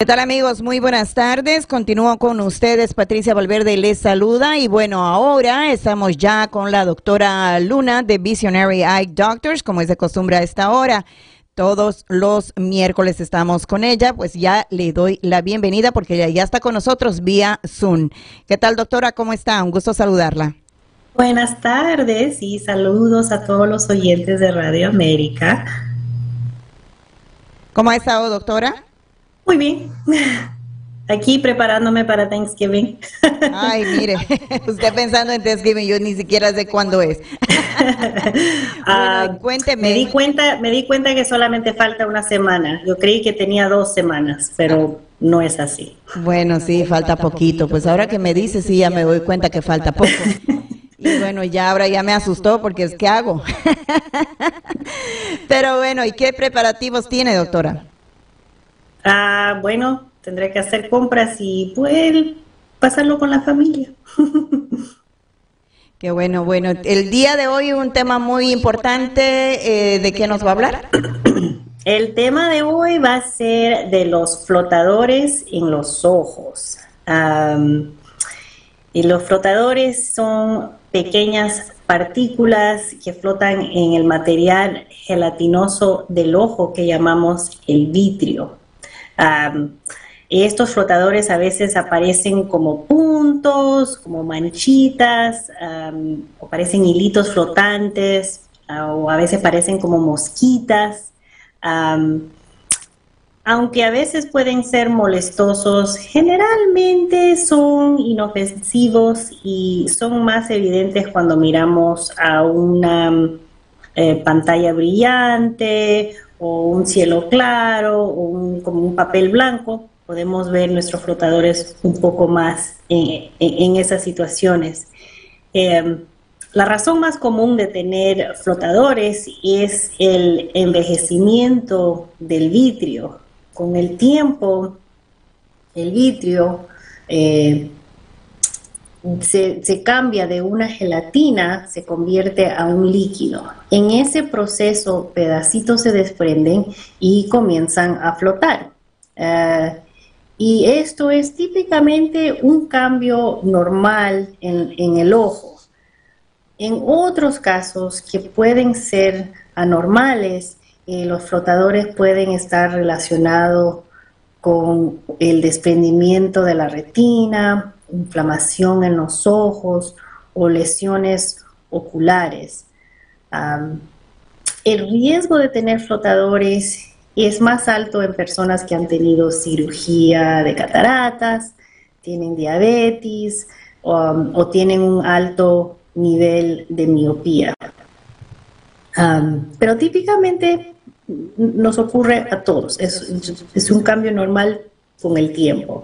¿Qué tal amigos? Muy buenas tardes. Continúo con ustedes. Patricia Valverde les saluda. Y bueno, ahora estamos ya con la doctora Luna de Visionary Eye Doctors, como es de costumbre a esta hora. Todos los miércoles estamos con ella, pues ya le doy la bienvenida porque ella ya está con nosotros vía Zoom. ¿Qué tal doctora? ¿Cómo está? Un gusto saludarla. Buenas tardes y saludos a todos los oyentes de Radio América. ¿Cómo ha estado doctora? Muy bien. Aquí preparándome para Thanksgiving. Ay, mire, usted pensando en Thanksgiving, yo ni siquiera sé cuándo es. Ah, cuénteme. Me di cuenta, me di cuenta que solamente falta una semana. Yo creí que tenía dos semanas, pero no es así. Bueno, sí, falta poquito. Pues ahora que me dice, sí, ya me doy cuenta que falta poco. Y bueno, ya ahora ya me asustó porque es que hago. Pero bueno, ¿y qué preparativos tiene, doctora? Ah, bueno, tendré que hacer compras y pues pasarlo con la familia. Qué bueno, bueno. El día de hoy un tema muy importante, eh, ¿de qué nos va a hablar? El tema de hoy va a ser de los flotadores en los ojos. y los flotadores son pequeñas partículas que flotan en el material gelatinoso del ojo que llamamos el vitrio estos flotadores a veces aparecen como puntos, como manchitas, o parecen hilitos flotantes, o a veces parecen como mosquitas. aunque a veces pueden ser molestosos, generalmente son inofensivos y son más evidentes cuando miramos a una eh, pantalla brillante o un cielo claro o como un papel blanco, podemos ver nuestros flotadores un poco más en, esas situaciones. Em, la razón más común de tener flotadores es el envejecimiento del vitrio. Con el tiempo, el vitrio eh, se, cambia de una gelatina, se convierte a un líquido. En ese proceso, pedacitos se desprenden y comienzan a flotar. Eh, y esto es típicamente un cambio normal en, el ojo. En otros casos que pueden ser anormales, eh, los flotadores pueden estar relacionados con el desprendimiento de la retina, inflamación en los ojos o lesiones oculares. el riesgo de tener flotadores es más alto en personas que han tenido cirugía de cataratas, tienen diabetes o tienen un alto nivel de miopía. pero típicamente nos ocurre a todos, es, un cambio normal con el tiempo.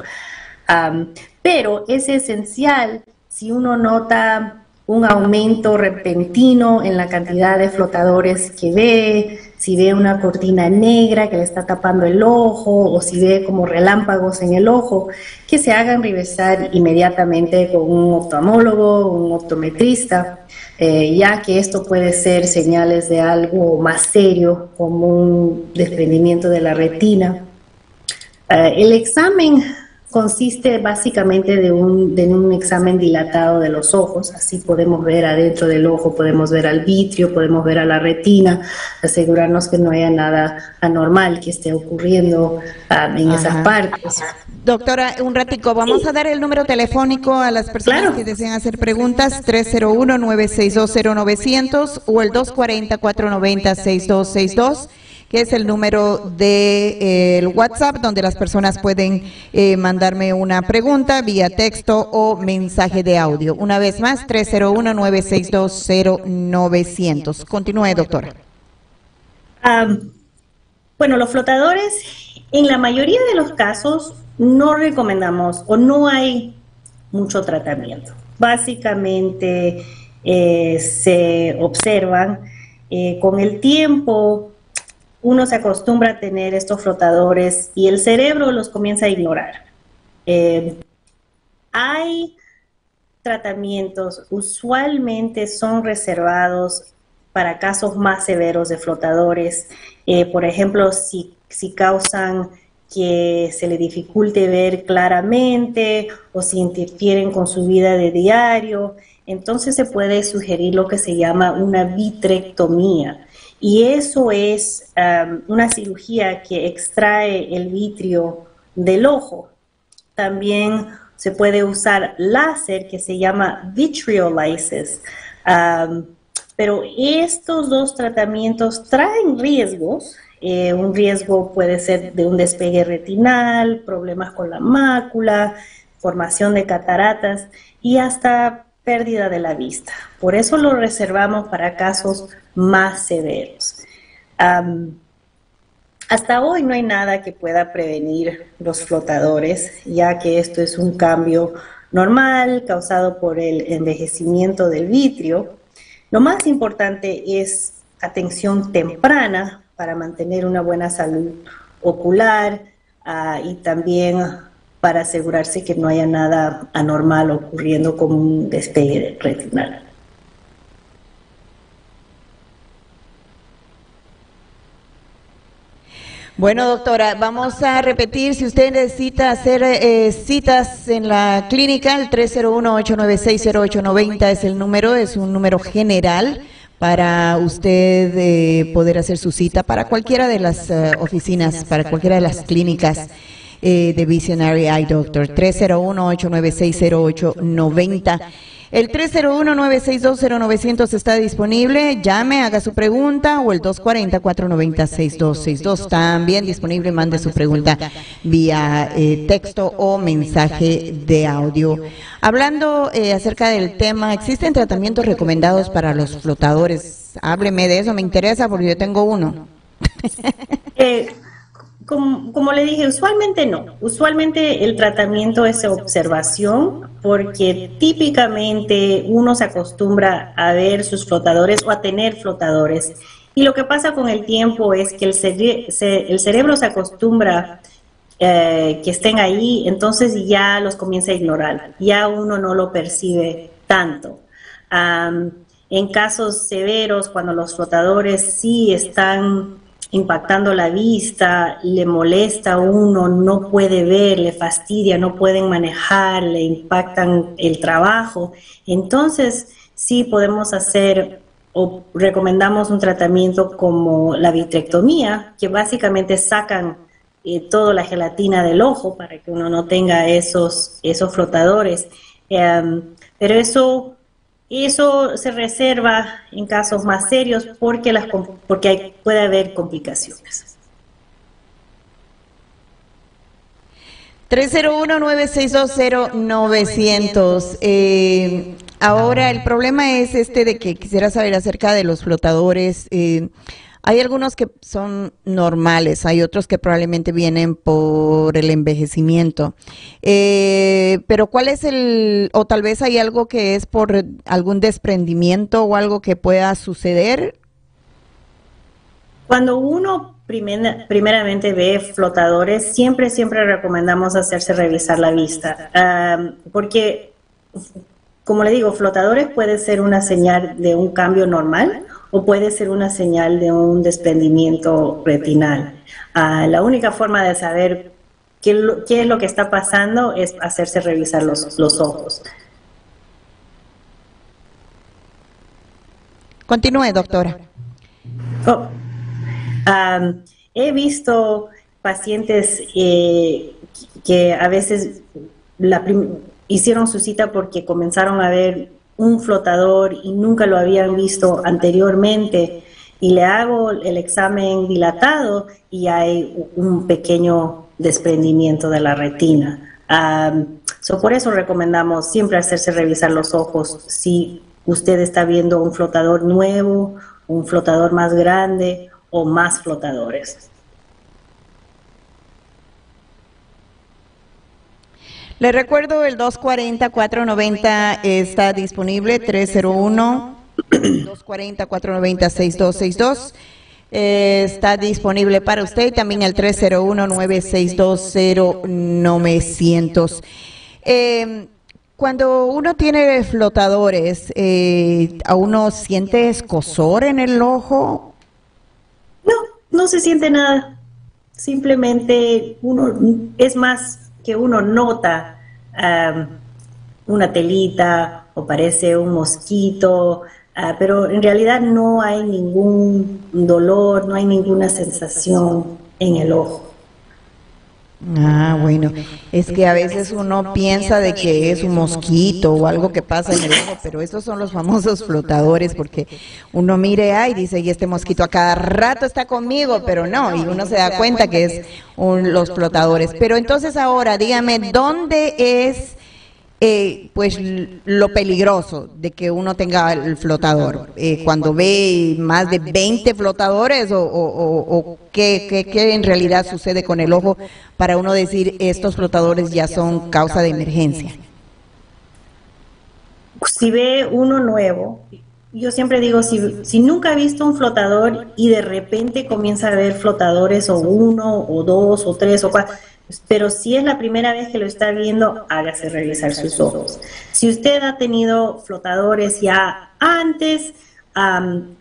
Pero es esencial si uno nota un aumento repentino en la cantidad de flotadores que ve, si ve una cortina negra que le está tapando el ojo o si ve como relámpagos en el ojo, que se hagan revisar inmediatamente con un oftalmólogo, un optometrista, eh, ya que esto puede ser señales de algo más serio como un desprendimiento de la retina. Eh, el examen consiste básicamente de un, de un examen dilatado de los ojos, así podemos ver adentro del ojo, podemos ver al vitrio, podemos ver a la retina, asegurarnos que no haya nada anormal que esté ocurriendo um, en esas partes. Doctora, un ratico, vamos a dar el número telefónico a las personas que desean hacer preguntas, 301-9620900 o el 240-490-6262 es el número de eh, WhatsApp donde las personas pueden eh, mandarme una pregunta vía texto o mensaje de audio. Una vez más, 301-9620900. Continúe, doctora. bueno, los flotadores, en la mayoría de los casos, no recomendamos o no hay mucho tratamiento. Básicamente eh, se observan con el tiempo uno se acostumbra a tener estos flotadores y el cerebro los comienza a ignorar. Eh, hay tratamientos, usualmente son reservados para casos más severos de flotadores. Eh, por ejemplo, si, si causan que se le dificulte ver claramente o si interfieren con su vida de diario, entonces se puede sugerir lo que se llama una vitrectomía. Y eso es um, una cirugía que extrae el vitrio del ojo. También se puede usar láser que se llama vitreolysis. Um, pero estos dos tratamientos traen riesgos. Eh, un riesgo puede ser de un despegue retinal, problemas con la mácula, formación de cataratas y hasta pérdida de la vista. Por eso lo reservamos para casos más severos. hasta hoy no hay nada que pueda prevenir los flotadores, ya que esto es un cambio normal causado por el envejecimiento del vitrio. Lo más importante es atención temprana para mantener una buena salud ocular ah, y también para asegurarse que no haya nada anormal ocurriendo como un despegue retinal. Bueno, doctora, vamos a repetir, si usted necesita hacer eh, citas en la clínica, el 301-896-0890 es el número, es un número general para usted eh, poder hacer su cita para cualquiera de las eh, oficinas, para cualquiera de las clínicas eh, de Visionary Eye Doctor. 301-896-0890. El 301-962-0900 está disponible. Llame, haga su pregunta o el 240-490-6262. También disponible, mande su pregunta vía eh, texto o mensaje de audio. Hablando eh, acerca del tema, ¿existen tratamientos recomendados para los flotadores? Hábleme de eso, me interesa porque yo tengo uno. Eh, como, le dije, usualmente no. Usualmente el tratamiento es observación porque típicamente uno se acostumbra a ver sus flotadores o a tener flotadores. Y lo que pasa con el tiempo es que el, cerebro se acostumbra eh, que estén ahí, entonces ya los comienza a ignorar. Ya uno no lo percibe tanto. en casos severos, cuando los flotadores sí están impactando la vista, le molesta a uno, no puede ver, le fastidia, no pueden manejar, le impactan el trabajo. Entonces, sí podemos hacer o recomendamos un tratamiento como la vitrectomía, que básicamente sacan eh, toda la gelatina del ojo para que uno no tenga esos, esos flotadores. Em, pero eso eso se reserva en casos más serios porque, las, porque puede haber complicaciones. 301-9620900. Eh, ahora, el problema es este de que quisiera saber acerca de los flotadores. Eh, hay algunos que son normales, hay otros que probablemente vienen por el envejecimiento. Eh, pero ¿cuál es el, o tal vez hay algo que es por algún desprendimiento o algo que pueda suceder? Cuando uno primeramente ve flotadores, siempre, siempre recomendamos hacerse revisar la vista, ah, porque, como le digo, flotadores puede ser una señal de un cambio normal o puede ser una señal de un desprendimiento retinal. Ah, la única forma de saber qué, es lo que está pasando es hacerse revisar los, ojos. Continúe, doctora. Oh, he visto pacientes eh, que a veces hicieron su cita porque comenzaron a ver un flotador y nunca lo habían visto anteriormente y le hago el examen dilatado y hay un pequeño desprendimiento de la retina. por eso recomendamos siempre hacerse revisar los ojos si usted está viendo un flotador nuevo, un flotador más grande o más flotadores. Le recuerdo el 240-490 está disponible, 301-240-490-6262. está disponible para usted y también el 301-962-0900. Eh, cuando uno tiene flotadores, eh, ¿a uno siente escosor en el ojo? No, no se siente nada. simplemente uno, es más que uno nota una telita o parece un mosquito, ah, pero en realidad no hay ningún dolor, no hay ninguna sensación en el ojo. Ah, bueno, es que a veces uno piensa de que es un mosquito o algo que pasa en el ojo, pero esos son los famosos flotadores porque uno mire, ay, dice, y este mosquito a cada rato está conmigo, pero no, y uno se da cuenta que es los flotadores. Pero entonces ahora, dígame, ¿dónde es eh, pues lo peligroso de que uno tenga el flotador. Eh, cuando ve más de 20 flotadores o, o, qué, qué, en realidad sucede con el ojo para uno decir estos flotadores ya son causa de emergencia. Si ve uno nuevo, yo siempre digo, si, si nunca ha visto un flotador y de repente comienza a ver flotadores o uno o dos o tres o cuatro, pero si es la primera vez que lo está viendo, hágase revisar sus ojos. Si usted ha tenido flotadores ya antes,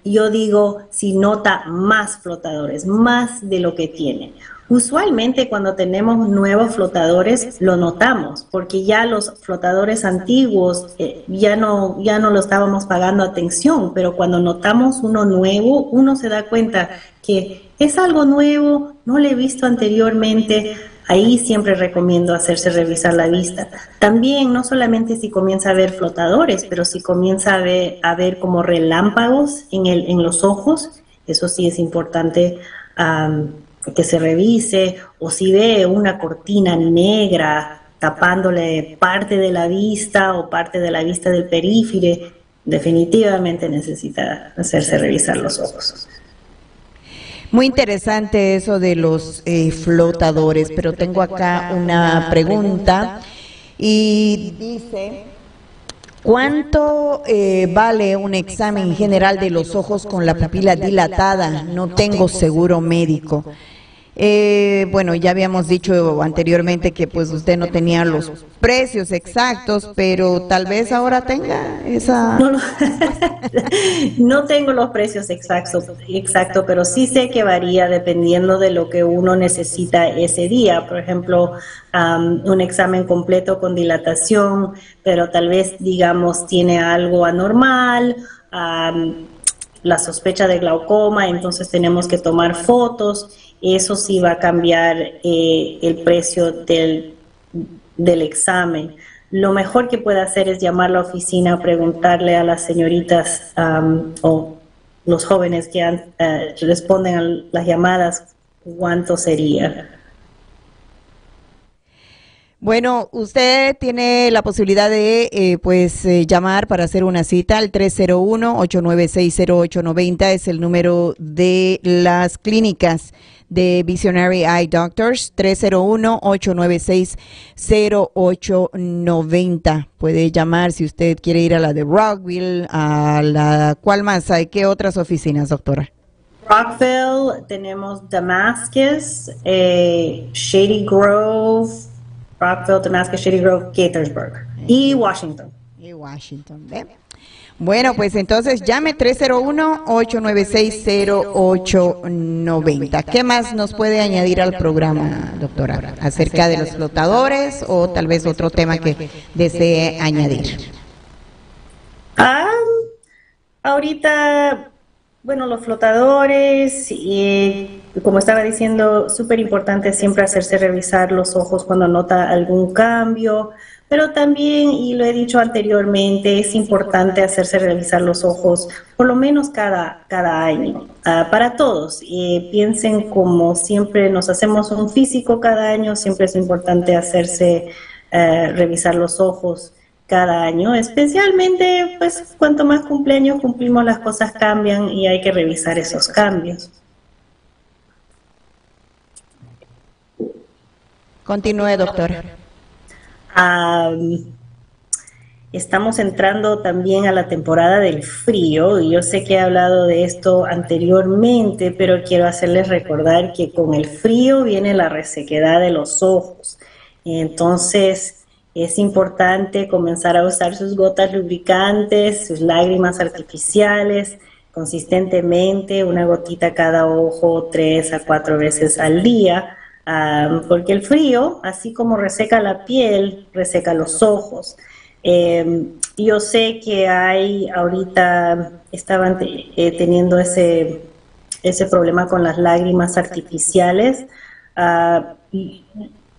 yo digo, si nota más flotadores, más de lo que tiene. Usualmente cuando tenemos nuevos flotadores lo notamos porque ya los flotadores antiguos eh, ya no ya no lo estábamos pagando atención, pero cuando notamos uno nuevo uno se da cuenta que es algo nuevo, no lo he visto anteriormente, Ahí siempre recomiendo hacerse revisar la vista. También, no solamente si comienza a ver flotadores, pero si comienza a ver, a ver como relámpagos en, el, en los ojos, eso sí es importante que se revise, o si ve una cortina negra tapándole parte de la vista o parte de la vista del perífere, definitivamente necesita hacerse revisar los ojos. Muy interesante eso de los eh, flotadores, pero tengo acá una pregunta y dice, ¿cuánto eh, vale un examen general de los ojos con la pupila dilatada? No tengo seguro médico. Eh, bueno, ya habíamos dicho anteriormente que pues usted no tenía los precios exactos, pero tal vez ahora tenga esa... No, tengo los precios exactos, exacto, pero sí sé que varía dependiendo de lo que uno necesita ese día. Por ejemplo, un examen completo con dilatación, pero tal vez, digamos, tiene algo anormal. la sospecha de glaucoma, entonces tenemos que tomar fotos eso sí va a cambiar eh, el precio del, examen. Lo mejor que puede hacer es llamar a la oficina, preguntarle a las señoritas o los jóvenes que eh, responden a las llamadas cuánto sería. Bueno, usted tiene la posibilidad de eh, pues llamar para hacer una cita al 301-896-0890 es el número de las clínicas de Visionary Eye Doctors, 301-896-0890. Puede llamar si usted quiere ir a la de Rockville, a la... ¿Cuál más hay? ¿Qué otras oficinas, doctora? Rockville, tenemos Damascus, eh, Shady Grove, Rockville, Damascus, Shady Grove, Gaithersburg y Washington. Y Washington, ¿ve? Bueno, pues entonces llame 301-896-0890. ¿Qué más nos puede añadir al programa, doctora, acerca de los flotadores o tal vez otro tema que desee añadir? Ah, ahorita, bueno, los flotadores, y como estaba diciendo, súper importante siempre hacerse revisar los ojos cuando nota algún cambio pero también, y lo he dicho anteriormente, es importante hacerse revisar los ojos por lo menos cada, cada año, ah, para todos. Y piensen como siempre nos hacemos un físico cada año, siempre es importante hacerse eh, revisar los ojos cada año, especialmente pues cuanto más cumpleaños cumplimos las cosas cambian y hay que revisar esos cambios. Continúe, doctora estamos entrando también a la temporada del frío y yo sé que he hablado de esto anteriormente, pero quiero hacerles recordar que con el frío viene la resequedad de los ojos. Entonces es importante comenzar a usar sus gotas lubricantes, sus lágrimas artificiales, consistentemente, una gotita cada ojo tres a cuatro veces al día, porque el frío, así como reseca la piel, reseca los ojos. Em, yo sé que hay ahorita, estaban eh, teniendo ese, ese problema con las lágrimas artificiales. Ah,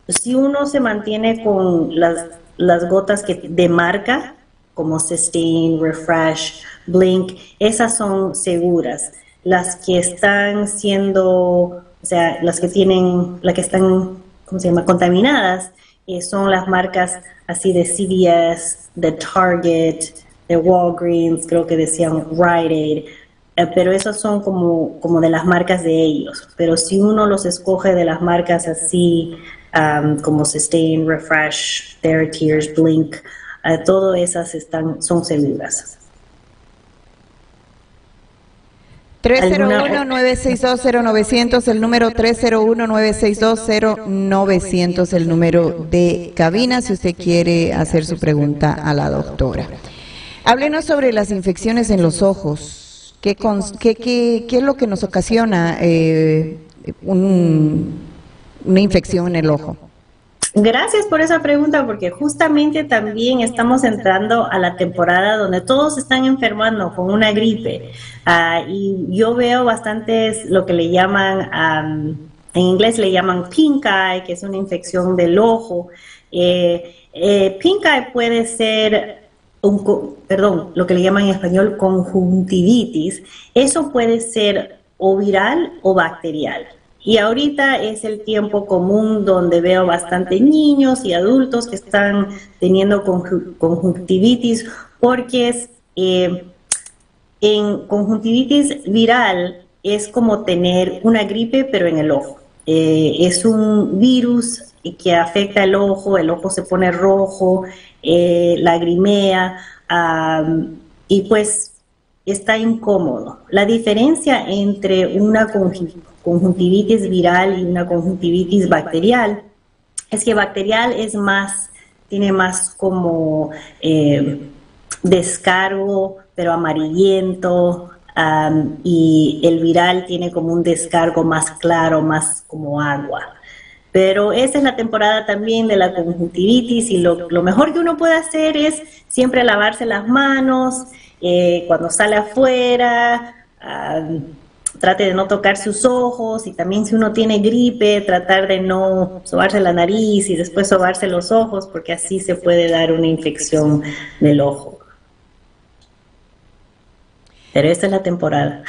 si uno se mantiene con las, las gotas que, de marca, como Sustain, Refresh, Blink, esas son seguras. Las que están siendo, o sea, las que tienen, las que están, ¿cómo se llama?, contaminadas, eh, son las marcas así de CVS, de Target, de Walgreens, creo que decían Rite Aid, eh, pero esas son como, como de las marcas de ellos. Pero si uno los escoge de las marcas así um, como Sustain, Refresh, Tears, Blink, uh, todas esas están, son seguras. 301-962-0900, el número 301-962-0900, el número de cabina, si usted quiere hacer su pregunta a la doctora. Háblenos sobre las infecciones en los ojos. ¿Qué, qué, qué, qué es lo que nos ocasiona eh, un, una infección en el ojo? Gracias por esa pregunta, porque justamente también estamos entrando a la temporada donde todos están enfermando con una gripe. Ah, y yo veo bastantes lo que le llaman, en inglés le llaman pink eye, que es una infección del ojo. Eh, eh, pink eye puede ser un, perdón, lo que le llaman en español conjuntivitis. Eso puede ser o viral o bacterial. Y ahorita es el tiempo común donde veo bastante niños y adultos que están teniendo conjuntivitis porque es, eh, en conjuntivitis viral es como tener una gripe pero en el ojo. Eh, es un virus que afecta el ojo, el ojo se pone rojo, eh, lagrimea y pues está incómodo. La diferencia entre una conjuntivitis viral y una conjuntivitis bacterial es que bacterial es más, tiene más como eh, descargo, pero amarillento, y el viral tiene como un descargo más claro, más como agua. Pero esa es la temporada también de la conjuntivitis y lo, lo mejor que uno puede hacer es siempre lavarse las manos, eh, cuando sale afuera, trate de no tocar sus ojos y también si uno tiene gripe, tratar de no sobarse la nariz y después sobarse los ojos porque así se puede dar una infección del ojo. Pero esta es la temporada.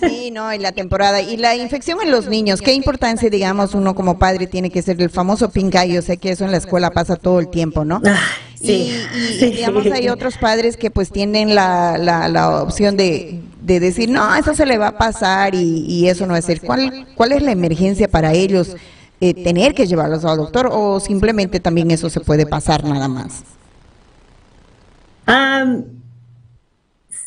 Sí, no, y la temporada. Y la infección en los niños, ¿qué importancia, digamos, uno como padre tiene que ser el famoso pink Yo sé que eso en la escuela pasa todo el tiempo, ¿no? Ah, sí. Y, digamos, hay otros padres que pues tienen la, la, opción de, de, decir, no, eso se le va a pasar y, eso no es el. ¿Cuál, ¿Cuál es la emergencia para ellos eh, tener que llevarlos al doctor o simplemente también eso se puede pasar nada más?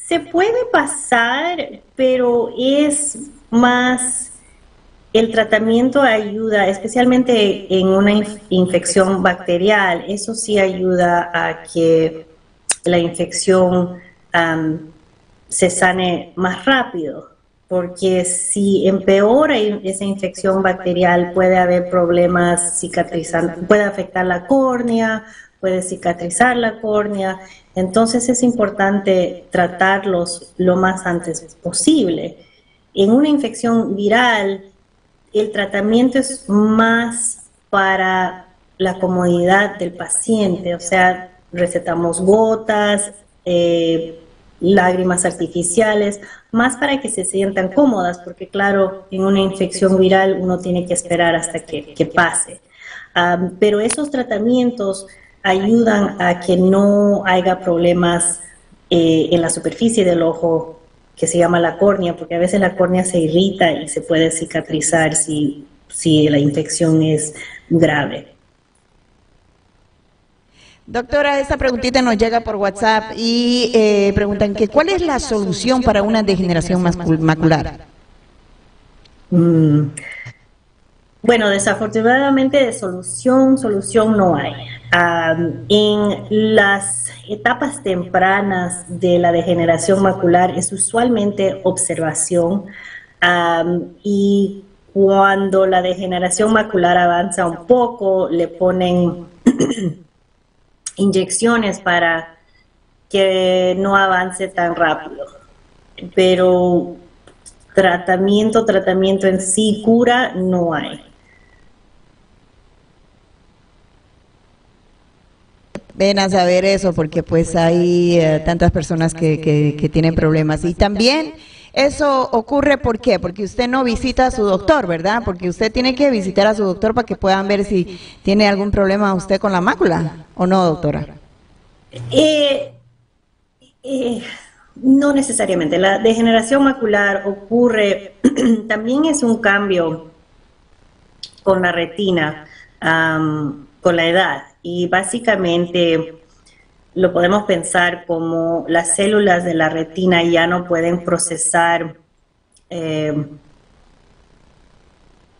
Se puede pasar, pero es más el tratamiento ayuda, especialmente en una infección bacterial, eso sí ayuda a que la infección se sane más rápido, porque si empeora esa infección bacterial puede haber problemas cicatrizantes, puede afectar la córnea, puede cicatrizar la córnea, entonces es importante tratarlos lo más antes posible. En una infección viral, el tratamiento es más para la comodidad del paciente, o sea, recetamos gotas, eh, lágrimas artificiales, más para que se sientan cómodas, porque claro, en una infección viral uno tiene que esperar hasta que, pase. Ah, pero esos tratamientos ayudan a que no haya problemas eh, en la superficie del ojo que se llama la córnea, porque a veces la córnea se irrita y se puede cicatrizar si, si la infección es grave. Doctora, esta preguntita nos llega por WhatsApp y eh, preguntan que ¿cuál es la solución para una degeneración macular? Mm. Bueno, desafortunadamente de solución, solución no hay. en las etapas tempranas de la degeneración macular es usualmente observación y cuando la degeneración macular avanza un poco, le ponen inyecciones para que no avance tan rápido. Pero tratamiento, tratamiento en sí, cura, no hay. Ven a saber eso porque pues hay eh, tantas personas que, que, tienen problemas. Y también eso ocurre, ¿por qué? Porque usted no visita a su doctor, ¿verdad? Porque usted tiene que visitar a su doctor para que puedan ver si tiene algún problema usted con la mácula, ¿o no, doctora? Eh, eh, no necesariamente. La degeneración macular ocurre, también es un cambio con la retina, con la edad. Y básicamente lo podemos pensar como las células de la retina ya no pueden procesar, eh,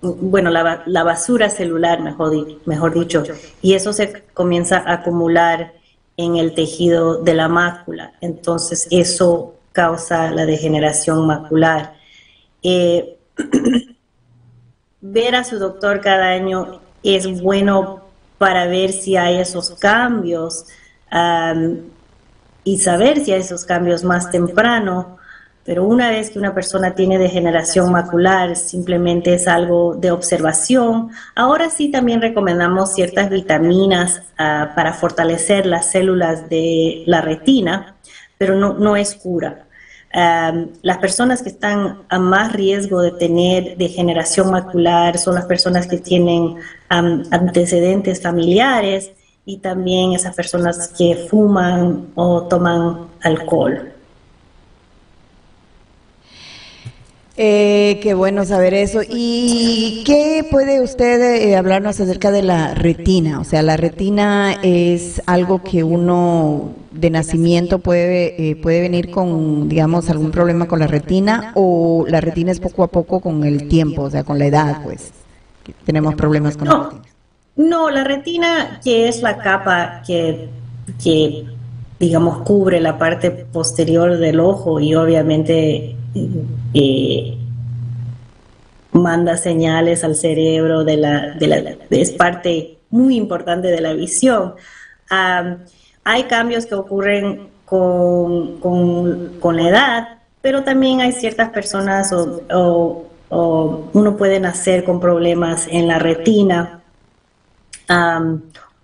bueno, la, basura celular, mejor, mejor dicho, y eso se comienza a acumular en el tejido de la mácula. Entonces eso causa la degeneración macular. Eh, ver a su doctor cada año es bueno para ver si hay esos cambios y saber si hay esos cambios más temprano pero una vez que una persona tiene degeneración macular, simplemente es algo de observación. Ahora sí también recomendamos ciertas vitaminas ah, para fortalecer las células de la retina, pero no, no es cura. las personas que están a más riesgo de tener degeneración macular son las personas que tienen antecedentes familiares y también esas personas que fuman o toman alcohol. Eh, qué bueno saber eso. ¿Y qué puede usted eh, hablarnos acerca de la retina? O sea, la retina es algo que uno de nacimiento puede, eh, puede venir con, digamos, algún problema con la retina o la retina es poco a poco con el tiempo, o sea, con la edad, pues. Tenemos problemas con la retina. No, la retina, que es la capa que, que, digamos, cubre la parte posterior del ojo y obviamente eh, manda señales al cerebro de la, es parte muy importante de la visión. hay cambios que ocurren con, con, la edad, pero también hay ciertas personas o, uno puede nacer con problemas en la retina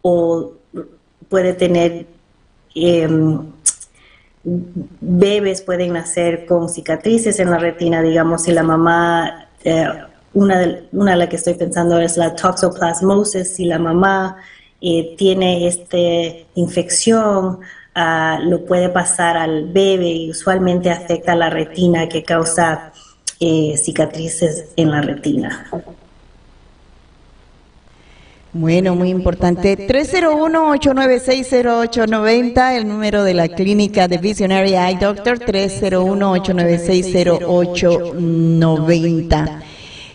o puede tener em, bebés pueden nacer con cicatrices en la retina, digamos, si la mamá, eh, una, de, una de las que estoy pensando es la toxoplasmosis, si la mamá eh, tiene esta infección, ah, lo puede pasar al bebé y usualmente afecta la retina que causa eh, cicatrices en la retina. Bueno, muy importante. 301-896-0890, el número de la clínica de Visionary Eye Doctor, 301-896-0890.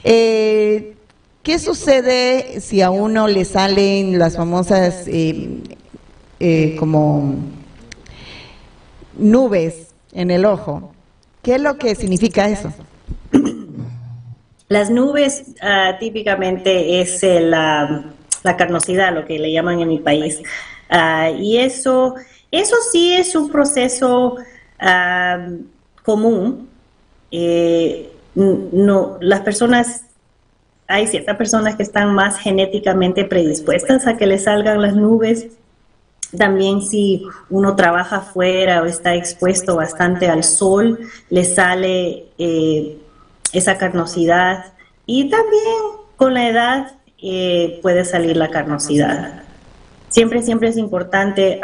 Eh, ¿Qué sucede si a uno le salen las famosas eh, eh, como nubes en el ojo? ¿Qué es lo que significa eso? Las nubes ah, típicamente es la la carnosidad, lo que le llaman en mi país. Ah, y eso, eso sí es un proceso ah, común. Eh, no, las personas, hay ciertas personas que están más genéticamente predispuestas a que le salgan las nubes. También si uno trabaja afuera o está expuesto bastante al sol, le sale eh, esa carnosidad. Y también con la edad eh, puede salir la carnosidad. Siempre, siempre es importante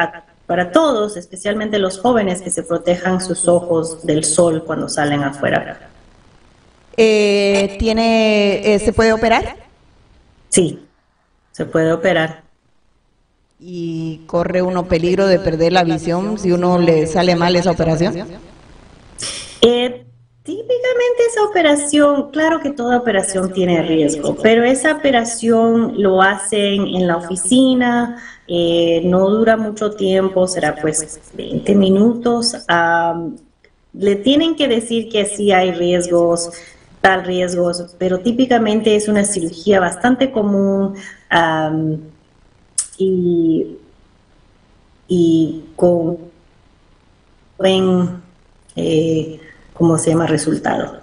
para todos, especialmente los jóvenes, que se protejan sus ojos del sol cuando salen afuera. Eh, ¿tiene, eh, ¿Se puede operar? Sí, se puede operar. ¿Y corre uno peligro de perder la visión si uno le sale mal esa operación? Típicamente esa operación, claro que toda operación tiene riesgo, pero esa operación lo hacen en la oficina, eh, no dura mucho tiempo, será pues 20 minutos. le tienen que decir que sí hay riesgos, tal riesgos, pero típicamente es una cirugía bastante común y, y con buen... Eh, ¿cómo se llama?, resultado.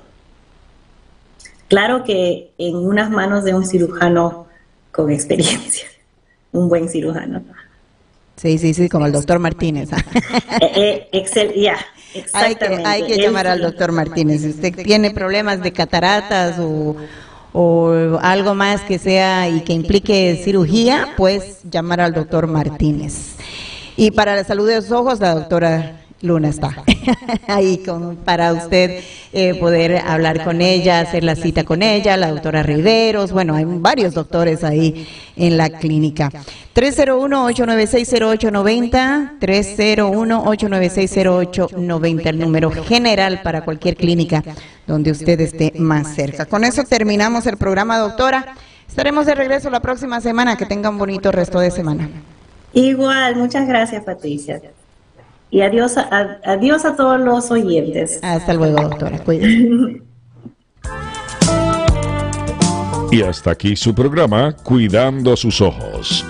Claro que en unas manos de un cirujano con experiencia, un buen cirujano. Sí, sí, sí, como el doctor Martínez. Eh, eh, ya, hay que, hay que llamar al doctor Martínez. Si usted tiene problemas de cataratas o, o algo más que sea y que implique cirugía, pues llamar al doctor Martínez. Y para la salud de los ojos, la doctora Luna está ahí con, para usted eh, poder hablar con ella, hacer la cita con ella, la doctora Riveros, bueno, hay varios doctores ahí en la clínica. 301-896-0890, 301-896-0890, el número general para cualquier clínica donde usted esté más cerca. Con eso terminamos el programa, doctora. Estaremos de regreso la próxima semana. Que tenga un bonito resto de semana. Igual, muchas gracias, Patricia. Y adiós a, adiós a todos los oyentes. Hasta luego, doctora. Y hasta aquí su programa Cuidando sus ojos.